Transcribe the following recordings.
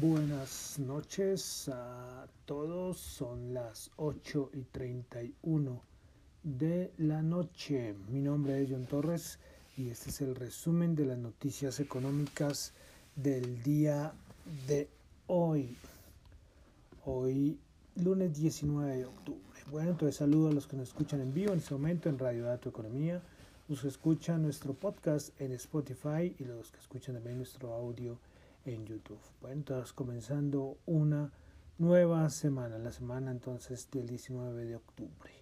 Buenas noches a todos, son las 8 y 31 de la noche. Mi nombre es John Torres y este es el resumen de las noticias económicas del día de hoy. Hoy, lunes 19 de octubre. Bueno, entonces saludo a los que nos escuchan en vivo en este momento en Radio Dato Economía, los que escuchan nuestro podcast en Spotify y los que escuchan también nuestro audio en YouTube. Bueno, entonces comenzando una nueva semana, la semana entonces del 19 de octubre.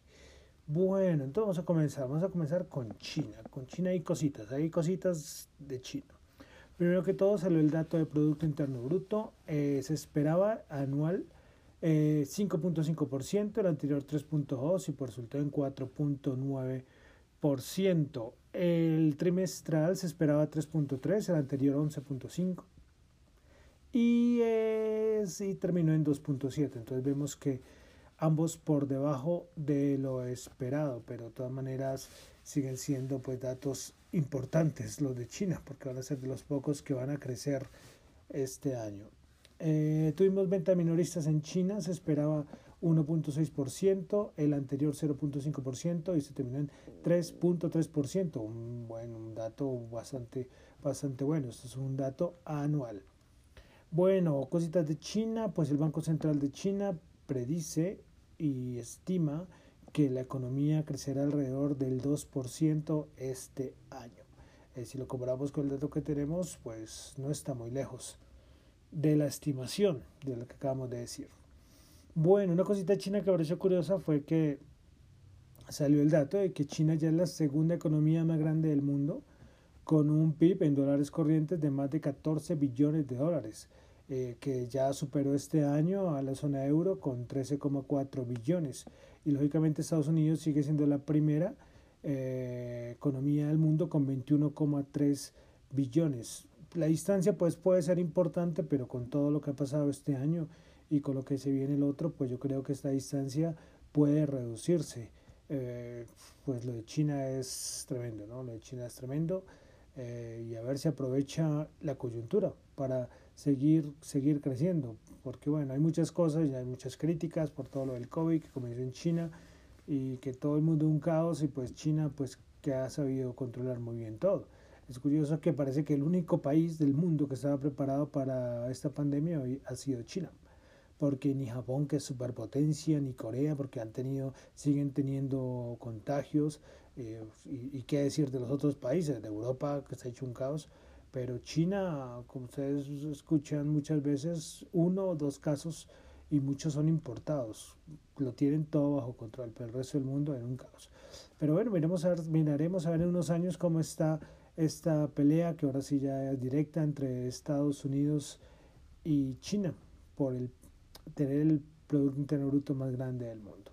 Bueno, entonces vamos a comenzar, vamos a comenzar con China. Con China hay cositas, hay cositas de China. Primero que todo salió el dato de Producto Interno Bruto, eh, se esperaba anual 5.5%, eh, el anterior 3.2% y por resultado en 4.9%. El trimestral se esperaba 3.3, el anterior 11.5 y, y terminó en 2.7. Entonces vemos que ambos por debajo de lo esperado, pero de todas maneras siguen siendo pues datos importantes los de China, porque van a ser de los pocos que van a crecer este año. Eh, tuvimos venta minoristas en China, se esperaba 1.6%, el anterior 0.5% y se terminó en 3.3%, un, bueno, un dato bastante, bastante bueno, esto es un dato anual. Bueno, cositas de China, pues el Banco Central de China predice y estima que la economía crecerá alrededor del 2% este año. Eh, si lo comparamos con el dato que tenemos, pues no está muy lejos de la estimación de lo que acabamos de decir. Bueno, una cosita china que pareció curiosa fue que salió el dato de que China ya es la segunda economía más grande del mundo, con un PIB en dólares corrientes de más de 14 billones de dólares, eh, que ya superó este año a la zona euro con 13,4 billones. Y lógicamente Estados Unidos sigue siendo la primera eh, economía del mundo con 21,3 billones la distancia pues puede ser importante, pero con todo lo que ha pasado este año y con lo que se viene el otro, pues yo creo que esta distancia puede reducirse. Eh, pues lo de China es tremendo, ¿no? Lo de China es tremendo eh, y a ver si aprovecha la coyuntura para seguir, seguir creciendo, porque bueno, hay muchas cosas y hay muchas críticas por todo lo del COVID que comenzó en China y que todo el mundo es un caos y pues China pues que ha sabido controlar muy bien todo. Es curioso que parece que el único país del mundo que estaba preparado para esta pandemia hoy ha sido China. Porque ni Japón, que es superpotencia, ni Corea, porque han tenido, siguen teniendo contagios. Eh, y, qué decir de los otros países, de Europa, que se ha hecho un caos. Pero China, como ustedes escuchan muchas veces, uno o dos casos y muchos son importados. Lo tienen todo bajo control, pero el resto del mundo en un caos. Pero bueno, miremos a ver, miraremos a ver en unos años cómo está esta pelea que ahora sí ya es directa entre Estados Unidos y China por el tener el Producto Interno Bruto más grande del mundo.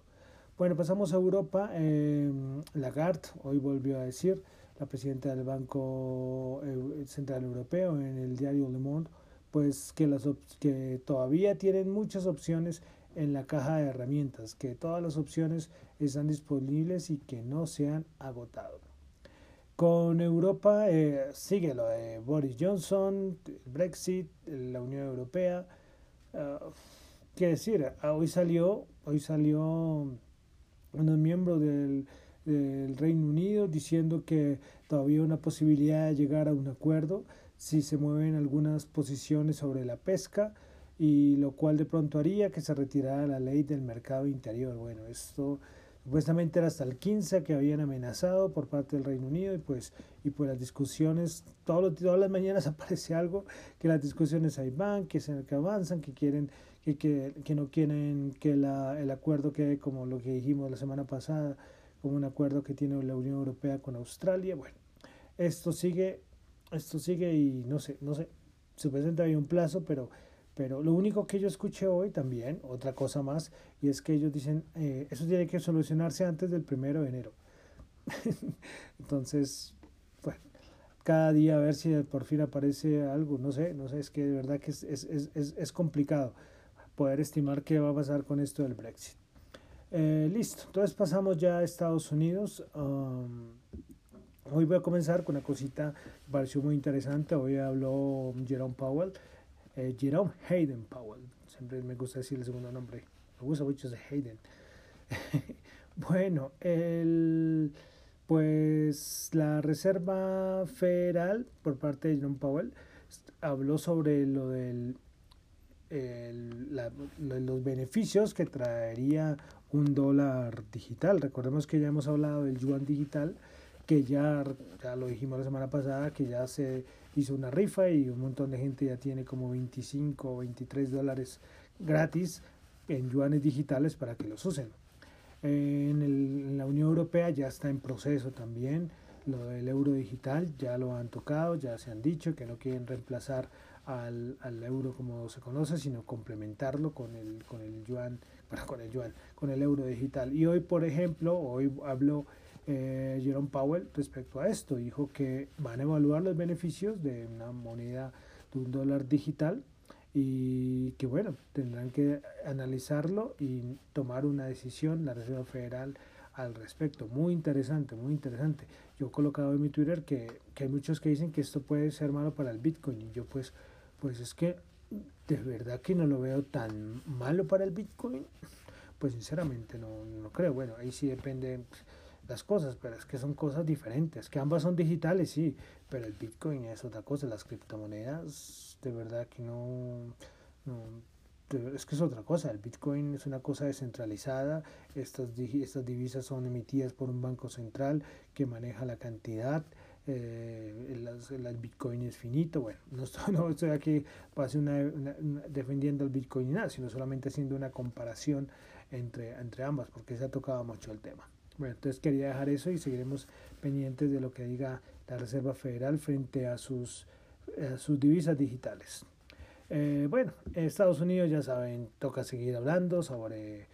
Bueno, pasamos a Europa. Eh, Lagarde hoy volvió a decir, la presidenta del Banco Central Europeo en el diario Le Monde, pues que, las que todavía tienen muchas opciones en la caja de herramientas, que todas las opciones están disponibles y que no se han agotado. Con Europa eh, sigue lo de Boris Johnson, el Brexit, la Unión Europea. Uh, ¿Qué decir? Ah, hoy salió, hoy salió un miembro del, del Reino Unido diciendo que todavía una posibilidad de llegar a un acuerdo si se mueven algunas posiciones sobre la pesca y lo cual de pronto haría que se retirara la ley del mercado interior. Bueno, esto Supuestamente era hasta el 15 que habían amenazado por parte del Reino Unido y pues, y pues las discusiones, todas las mañanas aparece algo, que las discusiones ahí van, que, se, que avanzan, que quieren, que, que, que no quieren que la, el acuerdo quede como lo que dijimos la semana pasada, como un acuerdo que tiene la Unión Europea con Australia. Bueno, esto sigue, esto sigue y no sé, no sé, supuestamente había un plazo, pero pero lo único que yo escuché hoy también, otra cosa más, y es que ellos dicen, eh, eso tiene que solucionarse antes del primero de enero. Entonces, bueno, cada día a ver si por fin aparece algo, no sé, no sé, es que de verdad que es, es, es, es complicado poder estimar qué va a pasar con esto del Brexit. Eh, listo, entonces pasamos ya a Estados Unidos. Hoy voy a comenzar con una cosita pareció muy interesante. Hoy habló Jerome Powell eh, Jerome Hayden Powell. Siempre me gusta decir el segundo nombre. Me gusta mucho ese Hayden. bueno, el, pues la Reserva Federal por parte de Jerome Powell habló sobre lo del el, la, los beneficios que traería un dólar digital. Recordemos que ya hemos hablado del yuan digital, que ya, ya lo dijimos la semana pasada, que ya se hizo una rifa y un montón de gente ya tiene como 25 o 23 dólares gratis en yuanes digitales para que los usen. En, en la Unión Europea ya está en proceso también lo del euro digital, ya lo han tocado, ya se han dicho que no quieren reemplazar al, al, euro como se conoce, sino complementarlo con el, con el yuan, con el yuan, con el euro digital. Y hoy, por ejemplo, hoy habló eh, Jerome Powell respecto a esto, dijo que van a evaluar los beneficios de una moneda de un dólar digital y que bueno, tendrán que analizarlo y tomar una decisión la Reserva Federal al respecto. Muy interesante, muy interesante. Yo he colocado en mi Twitter que, que hay muchos que dicen que esto puede ser malo para el Bitcoin y yo pues pues es que de verdad que no lo veo tan malo para el Bitcoin. Pues sinceramente no, no creo. Bueno, ahí sí depende las cosas, pero es que son cosas diferentes. Que ambas son digitales, sí, pero el Bitcoin es otra cosa. Las criptomonedas, de verdad que no, no es que es otra cosa. El Bitcoin es una cosa descentralizada. Estas, estas divisas son emitidas por un banco central que maneja la cantidad eh, el, el, Bitcoin es finito. Bueno, no estoy, no estoy aquí para una, defendiendo el Bitcoin ni nada, sino solamente haciendo una comparación entre, entre ambas, porque se ha tocado mucho el tema. Bueno, entonces quería dejar eso y seguiremos pendientes de lo que diga la Reserva Federal frente a sus, a sus divisas digitales. Eh, bueno, en Estados Unidos ya saben, toca seguir hablando sobre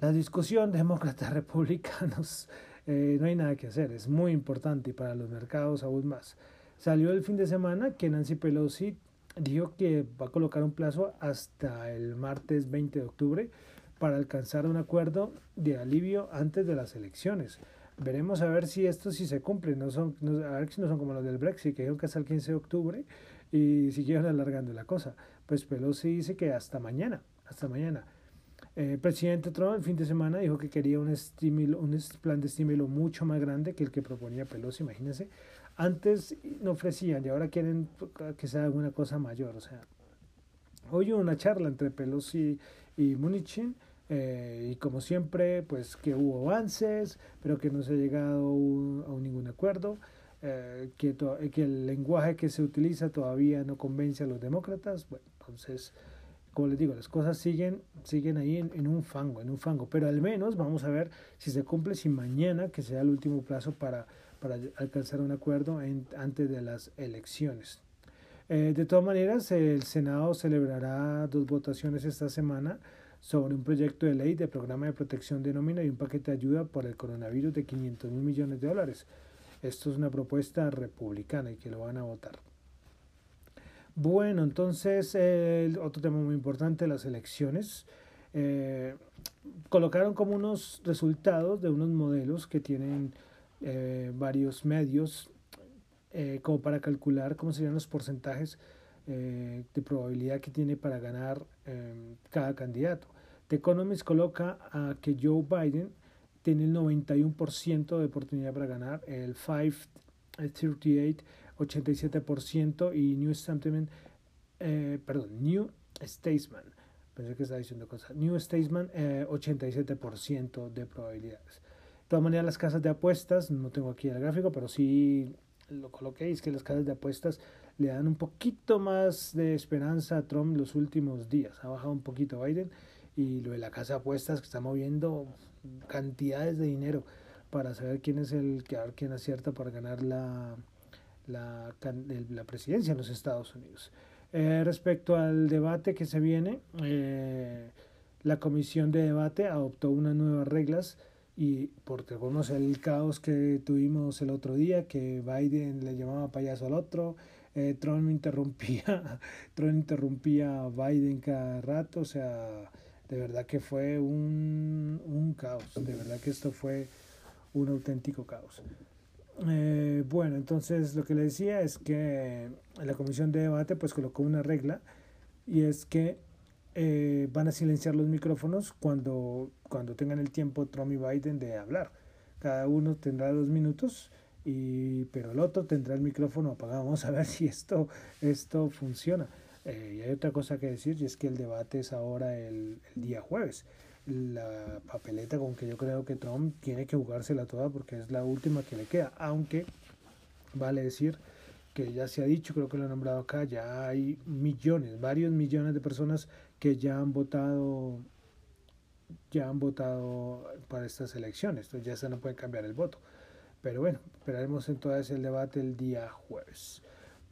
la discusión demócratas republicanos eh, no hay nada que hacer, es muy importante y para los mercados aún más. Salió el fin de semana que Nancy Pelosi dijo que va a colocar un plazo hasta el martes 20 de octubre para alcanzar un acuerdo de alivio antes de las elecciones. Veremos a ver si esto sí se cumple, no son, a ver si no son como los del Brexit, que dijeron que hasta el 15 de octubre y siguieron alargando la cosa. Pues Pelosi dice que hasta mañana, hasta mañana. El eh, presidente Trump el fin de semana dijo que quería un, estímulo, un plan de estímulo mucho más grande que el que proponía Pelosi, imagínense. Antes no ofrecían y ahora quieren que sea alguna cosa mayor. O sea, hoy hubo una charla entre Pelosi y Munichin eh, y como siempre, pues que hubo avances, pero que no se ha llegado a ningún acuerdo. Eh, que, que el lenguaje que se utiliza todavía no convence a los demócratas. Bueno, entonces como les digo, las cosas siguen, siguen ahí en, un fango, en un fango, pero al menos vamos a ver si se cumple, si mañana, que sea el último plazo para, para alcanzar un acuerdo antes de las elecciones. Eh, de todas maneras, el Senado celebrará dos votaciones esta semana sobre un proyecto de ley de programa de protección de nómina y un paquete de ayuda por el coronavirus de 500 mil millones de dólares. Esto es una propuesta republicana y que lo van a votar. Bueno, entonces otro tema muy importante, las elecciones. Eh, colocaron como unos resultados de unos modelos que tienen eh, varios medios eh, como para calcular cómo serían los porcentajes de probabilidad que tiene para ganar cada candidato. The Economist coloca a que Joe Biden tiene el 91% de oportunidad para ganar, el 538 87% y New Statesman, eh, perdón, New Statesman, pensé que estaba diciendo cosas, New Statesman, 87% eh, de probabilidades. De todas maneras, las casas de apuestas, no tengo aquí el gráfico, pero sí lo coloqué, es que las casas de apuestas le dan un poquito más de esperanza a Trump los últimos días. Ha bajado un poquito Biden y lo de la casa de apuestas que está moviendo cantidades de dinero para saber quién es el que quién acierta para ganar la, la, la presidencia en los Estados Unidos. Eh, respecto al debate que se viene, eh, la comisión de debate adoptó unas nuevas reglas y porque conoce el caos que tuvimos el otro día, que Biden le llamaba payaso al otro, eh, Trump interrumpía, Trump interrumpía a Biden cada rato, o sea, de verdad que fue un, un caos, de verdad que esto fue un auténtico caos. Eh, bueno, entonces lo que le decía es que la comisión de debate pues colocó una regla y es que eh, van a silenciar los micrófonos cuando, cuando tengan el tiempo Trump y Biden de hablar. Cada uno tendrá dos minutos, y, pero el otro tendrá el micrófono apagado. Vamos a ver si esto, esto funciona. Eh, y hay otra cosa que decir, y es que el debate es ahora el, el día jueves. La papeleta con que yo creo que Trump tiene que jugársela toda porque es la última que le queda, aunque vale decir que ya se ha dicho, creo que lo he nombrado acá, ya hay millones, varios millones de personas que ya han votado ya han votado para estas elecciones, entonces ya se no puede cambiar el voto. Pero bueno, esperaremos entonces el debate el día jueves.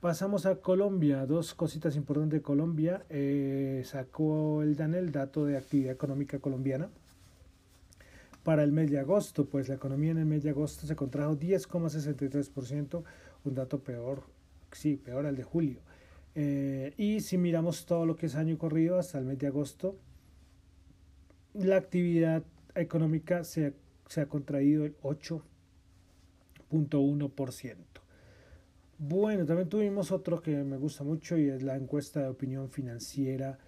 Pasamos a Colombia, dos cositas importantes de Colombia. Eh, sacó el DANEL dato de actividad económica colombiana para el mes de agosto, pues la economía en el mes de agosto se contrajo 10,63%, un dato peor, sí, peor al de julio. Eh, y si miramos todo lo que es año corrido hasta el mes de agosto, la actividad económica se, se ha contraído el 8.1%. Bueno, también tuvimos otro que me gusta mucho y es la encuesta de opinión financiera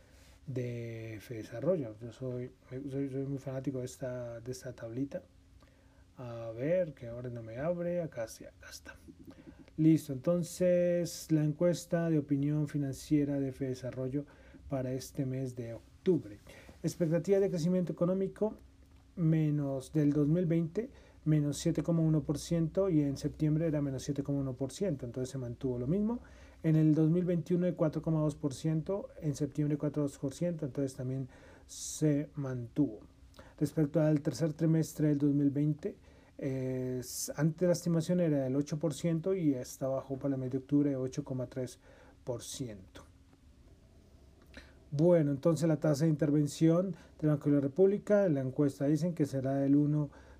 de Desarrollo. Yo soy, soy, muy fanático de esta, de esta tablita. A ver, que ahora no me abre. Acá sí, acá está. Listo, entonces la encuesta de opinión financiera de Desarrollo para este mes de octubre. Expectativa de crecimiento económico menos del 2020 menos 7,1% y en septiembre era menos 7,1%, entonces se mantuvo lo mismo. En el 2021 de 4,2%, en septiembre 4,2%, entonces también se mantuvo. Respecto al tercer trimestre del 2020, antes la estimación era del 8% y está bajó para el mes de octubre 8,3%. Bueno, entonces la tasa de intervención del Banco de la República, la encuesta dicen que será del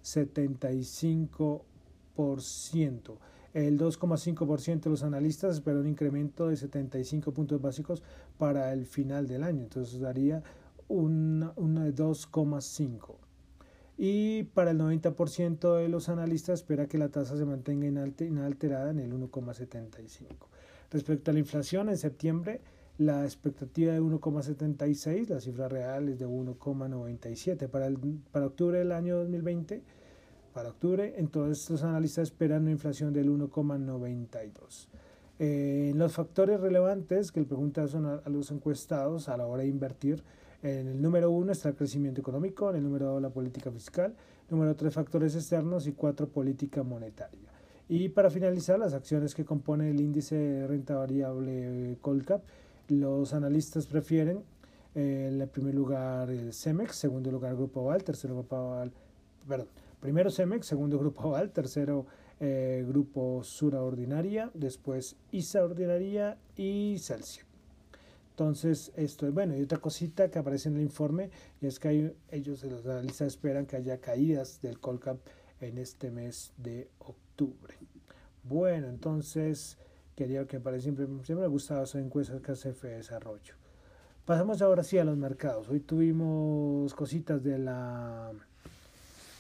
1,75%. El 2,5% de los analistas esperan un incremento de 75 puntos básicos para el final del año, entonces daría de 2,5 y para el 90% de los analistas espera que la tasa se mantenga inalterada en el 1,75. Respecto a la inflación, en septiembre la expectativa de 1,76, la cifra real es de 1,97. Para, el, para octubre del año 2020, para octubre, entonces los analistas esperan una inflación del 1,92. Eh, los factores relevantes que le preguntan a, los encuestados a la hora de invertir, en el número uno está el crecimiento económico, en el número dos la política fiscal, número tres factores externos y cuatro política monetaria. Y para finalizar, las acciones que componen el índice de renta variable Colcap, los analistas prefieren eh, en primer lugar el CEMEX, segundo lugar Grupo Oval, tercero Grupo Oval, perdón, primero CEMEX, segundo Grupo Oval, tercero eh, Grupo Sura Ordinaria, después ISA Ordinaria y Celsius. Entonces, esto es bueno. Y otra cosita que aparece en el informe y es que ellos, los analistas, esperan que haya caídas del Colcap en este mes de octubre. Bueno, entonces, quería que para siempre, siempre me ha gustado esa encuesta que hace de Desarrollo. Pasamos ahora sí a los mercados. Hoy tuvimos cositas de la,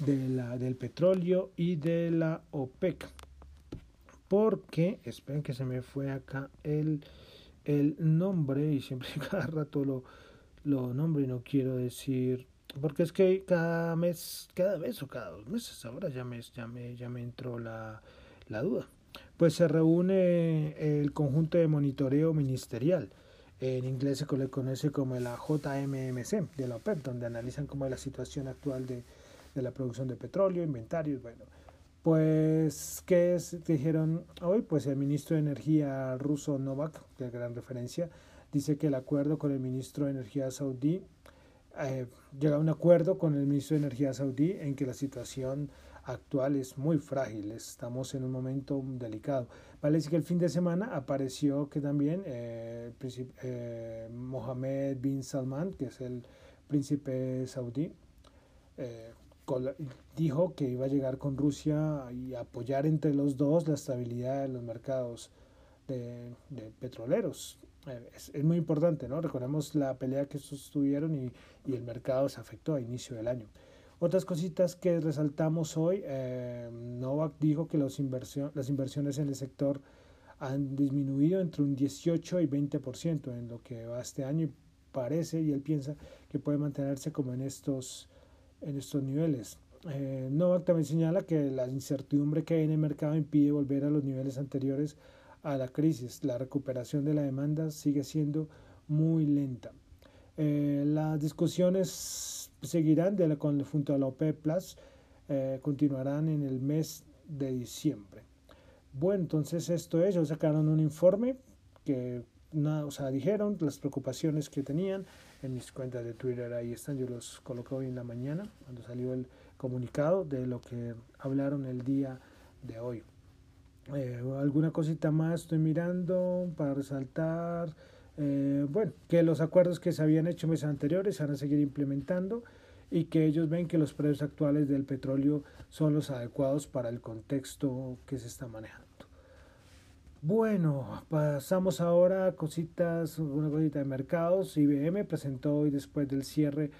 de la, del petróleo y de la OPEC. Porque, esperen que se me fue acá el el nombre, y siempre cada rato lo, lo nombro y no quiero decir, porque es que cada mes, cada mes o cada dos meses, ahora ya me, ya me, ya me entró la, la duda. Pues se reúne el conjunto de monitoreo ministerial. En inglés se le conoce como la JMMC de la OPEP, donde analizan como la situación actual de, de la producción de petróleo, inventarios, bueno, pues, ¿qué es? dijeron hoy? Pues el ministro de Energía ruso Novak, de gran referencia, dice que el acuerdo con el ministro de Energía saudí, eh, llega a un acuerdo con el ministro de Energía saudí en que la situación actual es muy frágil, estamos en un momento delicado. Parece que el fin de semana apareció que también eh, eh, Mohammed bin Salman, que es el príncipe saudí, eh, dijo que iba a llegar con Rusia y apoyar entre los dos la estabilidad de los mercados de, petroleros. Eh, es, muy importante, ¿no? Recordemos la pelea que sostuvieron y, y, el mercado se afectó a inicio del año. Otras cositas que resaltamos hoy, eh, Novak dijo que los inversión, las inversiones en el sector han disminuido entre un 18 y 20% en lo que va este año y parece y él piensa que puede mantenerse como en estos, en estos niveles. Eh, Novak también señala que la incertidumbre que hay en el mercado impide volver a los niveles anteriores a la crisis. La recuperación de la demanda sigue siendo muy lenta. Eh, las discusiones seguirán de la, junto a la OPEP Plus, eh, continuarán en el mes de diciembre. Bueno, entonces esto es, ellos sacaron un informe que, o sea, dijeron las preocupaciones que tenían en mis cuentas de Twitter, ahí están, yo los coloqué hoy en la mañana, cuando salió el comunicado de lo que hablaron el día de hoy. Eh, alguna cosita más estoy mirando para resaltar. Eh, bueno, que los acuerdos que se habían hecho meses anteriores se van a seguir implementando y que ellos ven que los precios actuales del petróleo son los adecuados para el contexto que se está manejando. Bueno, pasamos ahora a cositas, una cosita de mercados. IBM presentó hoy después del cierre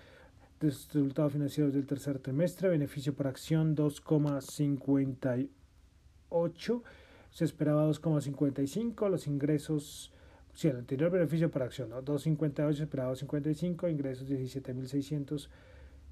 de resultados financieros del tercer trimestre, beneficio por acción 2,58, se esperaba 2,55, los ingresos Sí, el anterior beneficio por acción, ¿no? 2.58 esperado 55, ingresos 17.600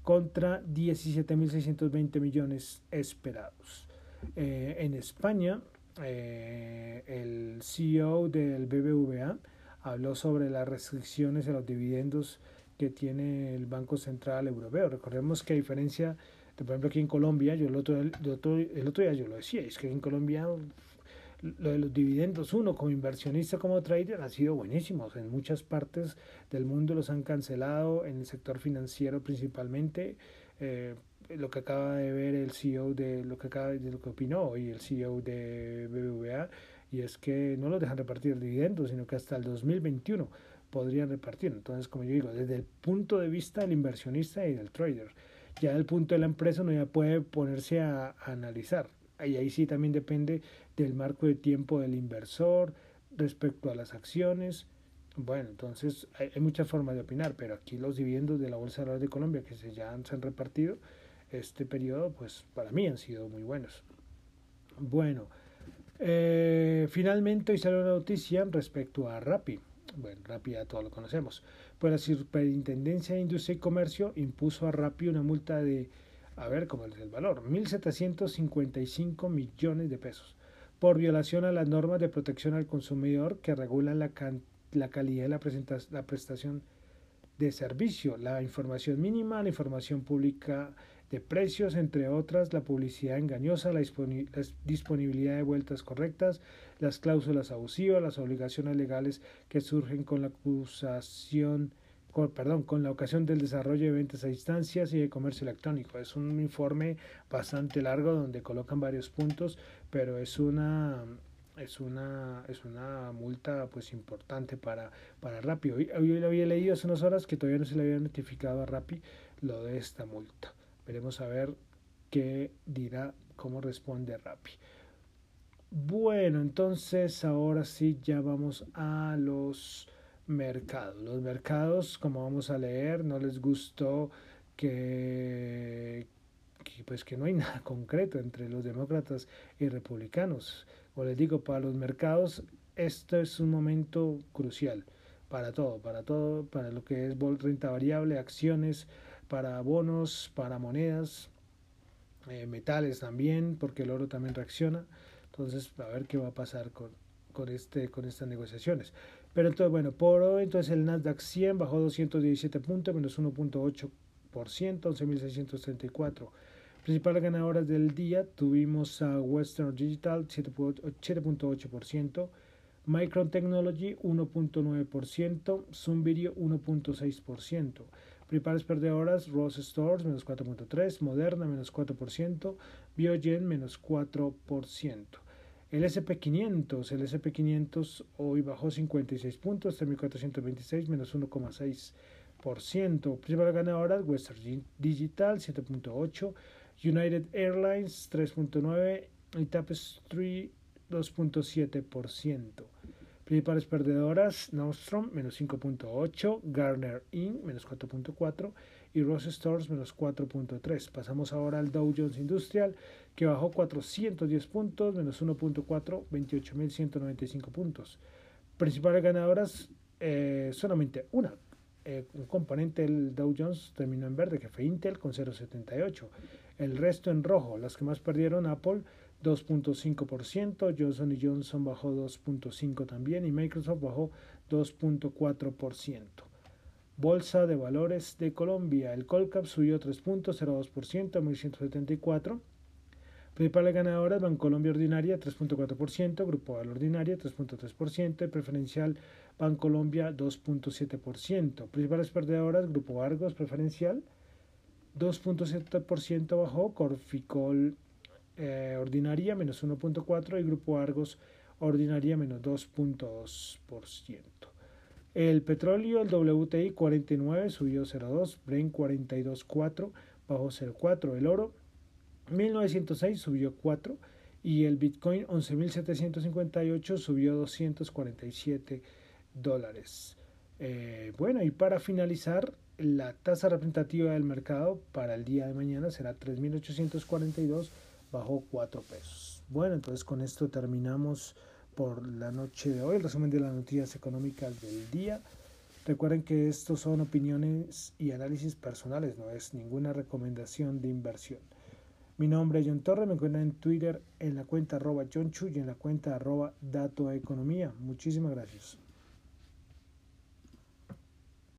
contra 17.620 millones esperados. Eh, en España, eh, el CEO del BBVA habló sobre las restricciones a los dividendos que tiene el Banco Central Europeo. Recordemos que a diferencia de, por ejemplo, aquí en Colombia, yo el otro, el otro, el otro día yo lo decía, es que en Colombia lo de los dividendos, uno como inversionista, como trader, ha sido buenísimo. En muchas partes del mundo los han cancelado, en el sector financiero principalmente. Eh, lo que acaba de ver el CEO de lo que acaba de lo que opinó hoy el CEO de BBVA y es que no los dejan repartir dividendos sino que hasta el 2021 podrían repartir entonces como yo digo desde el punto de vista del inversionista y del trader ya del punto de la empresa uno ya puede ponerse a, a analizar y ahí sí también depende del marco de tiempo del inversor respecto a las acciones. Bueno, entonces hay, muchas formas de opinar, pero aquí los dividendos de la Bolsa de de Colombia que se ya se han repartido este periodo, pues para mí han sido muy buenos. Bueno, eh, finalmente hoy salió una noticia respecto a Rappi. Bueno, Rappi ya todos lo conocemos. Pues la Superintendencia de Industria y Comercio impuso a Rappi una multa de, a ver cómo es el valor, 1.755 millones de pesos por violación a las normas de protección al consumidor que regulan la, la calidad de la, la prestación de servicio, la información mínima, la información pública de precios, entre otras, la publicidad engañosa, la disponibilidad de vueltas correctas, las cláusulas abusivas, las obligaciones legales que surgen con la acusación con, perdón, con la ocasión del desarrollo de ventas a distancias y de comercio electrónico. Es un informe bastante largo donde colocan varios puntos, pero es una es una es una multa pues importante para para Rappi. Hoy, hoy lo había leído hace unas horas que todavía no se le había notificado a Rappi lo de esta multa. Veremos a ver qué dirá, cómo responde Rappi. Bueno, entonces ahora sí ya vamos a los mercados. Los mercados, como vamos a leer, no les gustó que, pues que no hay nada concreto entre los demócratas y republicanos. O les digo, para los mercados esto es un momento crucial para todo, para todo, para lo que es renta variable, acciones, para bonos, para monedas, eh, metales también, porque el oro también reacciona. Entonces, a ver qué va a pasar con, con, este, con estas negociaciones. Pero entonces, bueno, por hoy, entonces el Nasdaq 100 bajó 217 puntos, menos 1.8%, 11.634. Principales ganadoras del día tuvimos a Western Digital 7.8%, Micron Technology 1.9%, Zoom Video 1.6%. Principales perdedoras, Ross Stores menos 4.3%, Moderna menos 4%, Biogen menos 4%. El SP500, el SP500 hoy bajó 56 puntos, 3.426 menos 1,6%. Principal ganadora, Western Digital 7.8, United Airlines 3.9 y Tapestry 2.7%. Principales perdedoras, Nordstrom menos 5.8, Garner Inc. menos 4.4 y Ross Stores menos 4.3. Pasamos ahora al Dow Jones Industrial que bajó 410 puntos, menos 1.4, 28.195 puntos. Principales ganadoras, eh, solamente una. Eh, un componente del Dow Jones terminó en verde, que fue Intel con 0.78. El resto en rojo, las que más perdieron, Apple 2.5%, Johnson Johnson bajó 2.5% también y Microsoft bajó 2.4%. Bolsa de Valores de Colombia, el Colcap subió 3.02% a 1174. Principales ganadoras, Bancolombia Ordinaria 3.4%, Grupo Val Ordinaria 3.3% y Preferencial Bancolombia 2.7%. Principales perdedoras, Grupo Argos Preferencial 2.7% bajó, Corficol eh, Ordinaria menos 1.4% y Grupo Argos Ordinaria menos 2.2%. El petróleo, el WTI 49 subió 0.2, Brent 42.4 bajó 0.4, el oro 1906 subió 4 y el Bitcoin 11.758 subió 247 dólares. Eh, bueno, y para finalizar, la tasa representativa del mercado para el día de mañana será 3.842 bajo 4 pesos. Bueno, entonces con esto terminamos por la noche de hoy el resumen de las noticias económicas del día. Recuerden que estos son opiniones y análisis personales, no es ninguna recomendación de inversión. Mi nombre es John Torre, me encuentran en Twitter en la cuenta arroba John Chu y en la cuenta arroba Dato Economía. Muchísimas gracias.